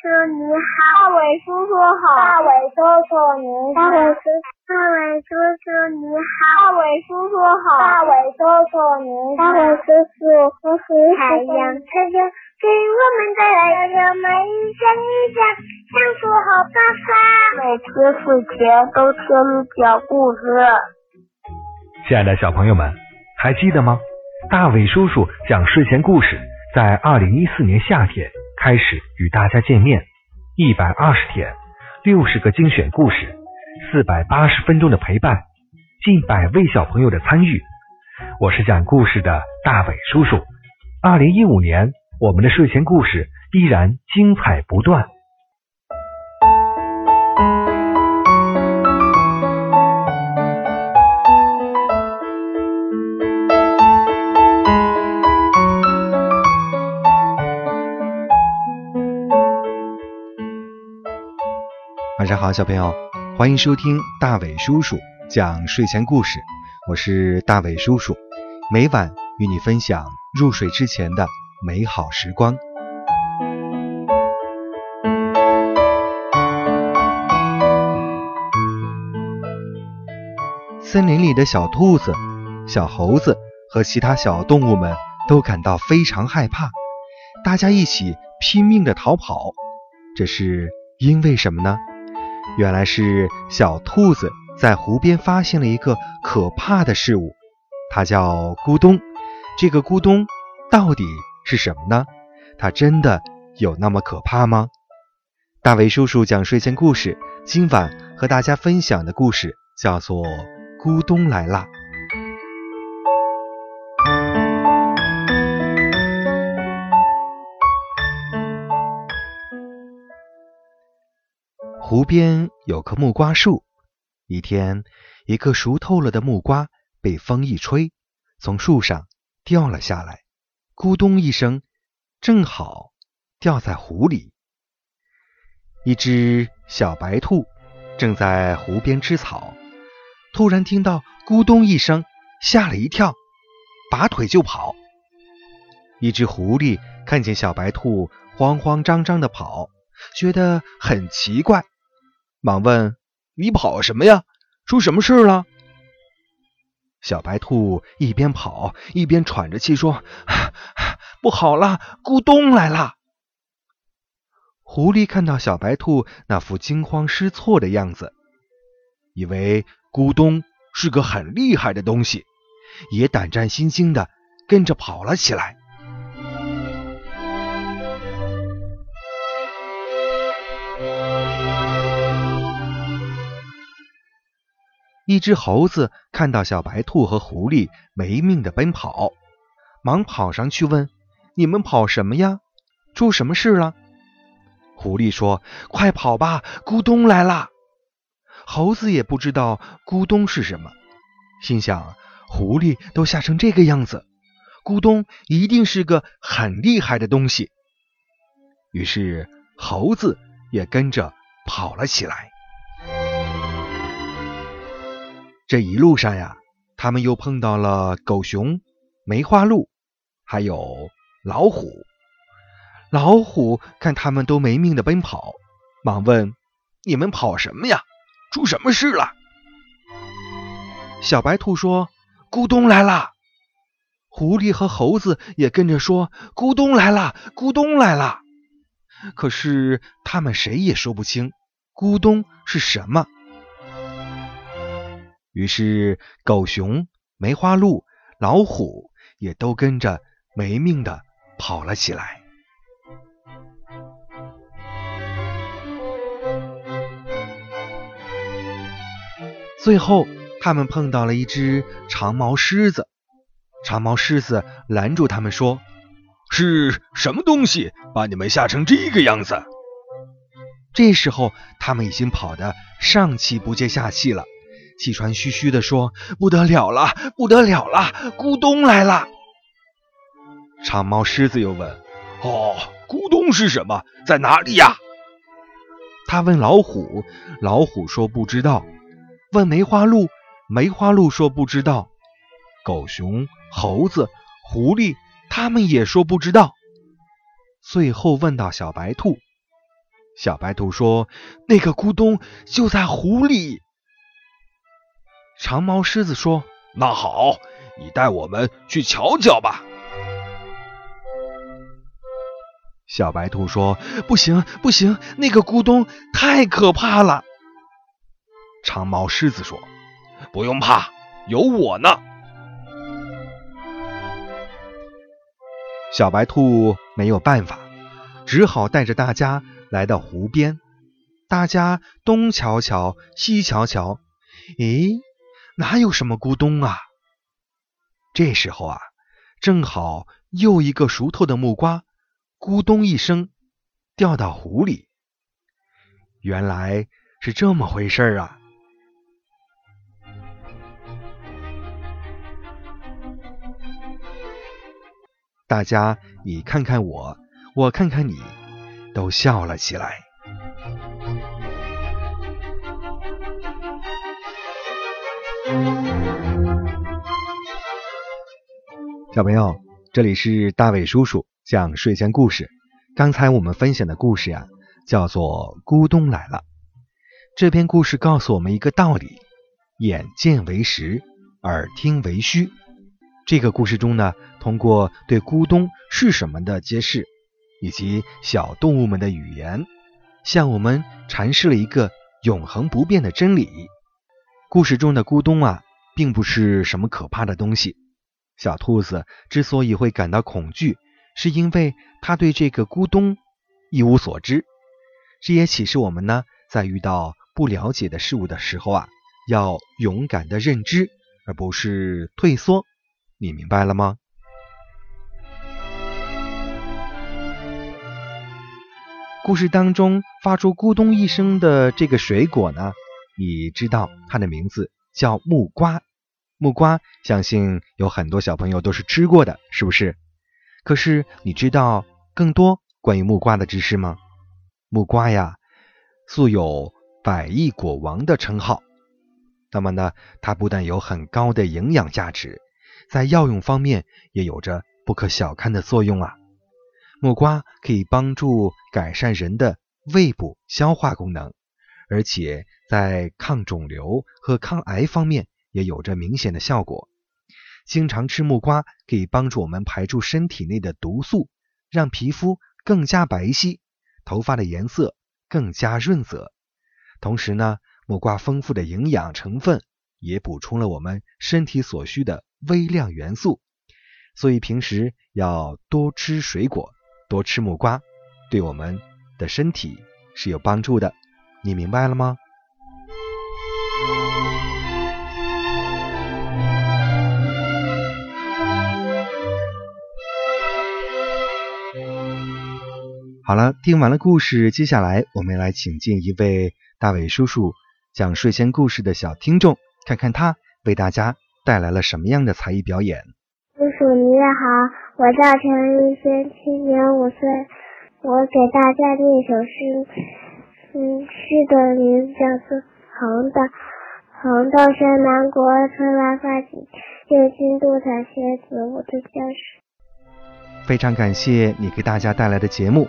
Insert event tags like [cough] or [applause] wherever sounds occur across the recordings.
叔你好，大伟叔叔好，大伟叔叔您大伟叔大伟叔叔你好，大伟叔叔好，大伟叔叔您大伟叔叔我是太阳太阳给我们带来的每一天一天享受好办法，每天睡前都听你讲故事。亲爱的小朋友们，还记得吗？大伟叔叔讲睡前故事，在二零一四年夏天开始与大家见面，一百二十天，六十个精选故事，四百八十分钟的陪伴，近百位小朋友的参与。我是讲故事的大伟叔叔。二零一五年，我们的睡前故事依然精彩不断。上好，小朋友，欢迎收听大伟叔叔讲睡前故事。我是大伟叔叔，每晚与你分享入睡之前的美好时光。森林里的小兔子、小猴子和其他小动物们都感到非常害怕，大家一起拼命的逃跑。这是因为什么呢？原来是小兔子在湖边发现了一个可怕的事物，它叫咕咚。这个咕咚到底是什么呢？它真的有那么可怕吗？大伟叔叔讲睡前故事，今晚和大家分享的故事叫做《咕咚来啦》。湖边有棵木瓜树。一天，一个熟透了的木瓜被风一吹，从树上掉了下来，咕咚一声，正好掉在湖里。一只小白兔正在湖边吃草，突然听到咕咚一声，吓了一跳，拔腿就跑。一只狐狸看见小白兔慌慌张张的跑，觉得很奇怪。忙问：“你跑什么呀？出什么事了？”小白兔一边跑一边喘着气说：“ [laughs] 不好了，咕咚来了！”狐狸看到小白兔那副惊慌失措的样子，以为咕咚是个很厉害的东西，也胆战心惊的跟着跑了起来。一只猴子看到小白兔和狐狸没命的奔跑，忙跑上去问：“你们跑什么呀？出什么事了？”狐狸说：“快跑吧，咕咚来啦！”猴子也不知道咕咚是什么，心想：狐狸都吓成这个样子，咕咚一定是个很厉害的东西。于是猴子也跟着跑了起来。这一路上呀，他们又碰到了狗熊、梅花鹿，还有老虎。老虎看他们都没命的奔跑，忙问：“你们跑什么呀？出什么事了？”小白兔说：“咕咚来啦！”狐狸和猴子也跟着说：“咕咚来啦，咕咚来啦！”可是他们谁也说不清咕咚是什么。于是，狗熊、梅花鹿、老虎也都跟着没命的跑了起来。最后，他们碰到了一只长毛狮子。长毛狮子拦住他们说：“是什么东西把你们吓成这个样子？”这时候，他们已经跑得上气不接下气了。气喘吁吁地说：“不得了了，不得了了，咕咚来了！”长毛狮子又问：“哦，咕咚是什么？在哪里呀？”他问老虎，老虎说不知道；问梅花鹿，梅花鹿说不知道；狗熊、猴子、狐狸，他们也说不知道。最后问到小白兔，小白兔说：“那个咕咚就在湖里。”长毛狮子说：“那好，你带我们去瞧瞧吧。”小白兔说：“不行，不行，那个咕咚太可怕了。”长毛狮子说：“不用怕，有我呢。”小白兔没有办法，只好带着大家来到湖边。大家东瞧瞧，西瞧瞧，咦，哪有什么咕咚啊？这时候啊，正好又一个熟透的木瓜。咕咚一声，掉到湖里。原来是这么回事啊！大家你看看我，我看看你，都笑了起来。小朋友，这里是大伟叔叔。讲睡前故事。刚才我们分享的故事呀，叫做《咕咚来了》。这篇故事告诉我们一个道理：眼见为实，耳听为虚。这个故事中呢，通过对咕咚是什么的揭示，以及小动物们的语言，向我们阐释了一个永恒不变的真理。故事中的咕咚啊，并不是什么可怕的东西。小兔子之所以会感到恐惧，是因为它对这个咕咚一无所知，这也启示我们呢，在遇到不了解的事物的时候啊，要勇敢的认知，而不是退缩。你明白了吗？故事当中发出咕咚一声的这个水果呢，你知道它的名字叫木瓜。木瓜，相信有很多小朋友都是吃过的，是不是？可是你知道更多关于木瓜的知识吗？木瓜呀，素有百亿果王的称号。那么呢，它不但有很高的营养价值，在药用方面也有着不可小看的作用啊。木瓜可以帮助改善人的胃部消化功能，而且在抗肿瘤和抗癌方面也有着明显的效果。经常吃木瓜可以帮助我们排出身体内的毒素，让皮肤更加白皙，头发的颜色更加润泽。同时呢，木瓜丰富的营养成分也补充了我们身体所需的微量元素。所以平时要多吃水果，多吃木瓜，对我们的身体是有帮助的。你明白了吗？好了，听完了故事，接下来我们来请进一位大伟叔叔讲睡前故事的小听众，看看他为大家带来了什么样的才艺表演。叔叔你好，我叫陈玉轩，今年五岁，我给大家念一首诗，嗯，诗的名字叫做《红的》。红豆生南国，春来发几片，愿君多采撷，子我的家事。非常感谢你给大家带来的节目。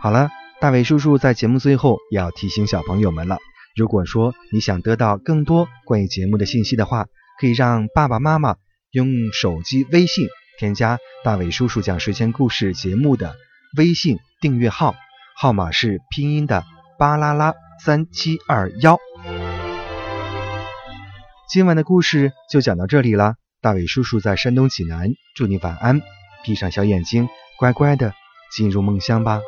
好了，大伟叔叔在节目最后要提醒小朋友们了。如果说你想得到更多关于节目的信息的话，可以让爸爸妈妈用手机微信添加大伟叔叔讲睡前故事节目的微信订阅号，号码是拼音的巴拉拉三七二幺。今晚的故事就讲到这里了，大伟叔叔在山东济南，祝你晚安，闭上小眼睛，乖乖的进入梦乡吧。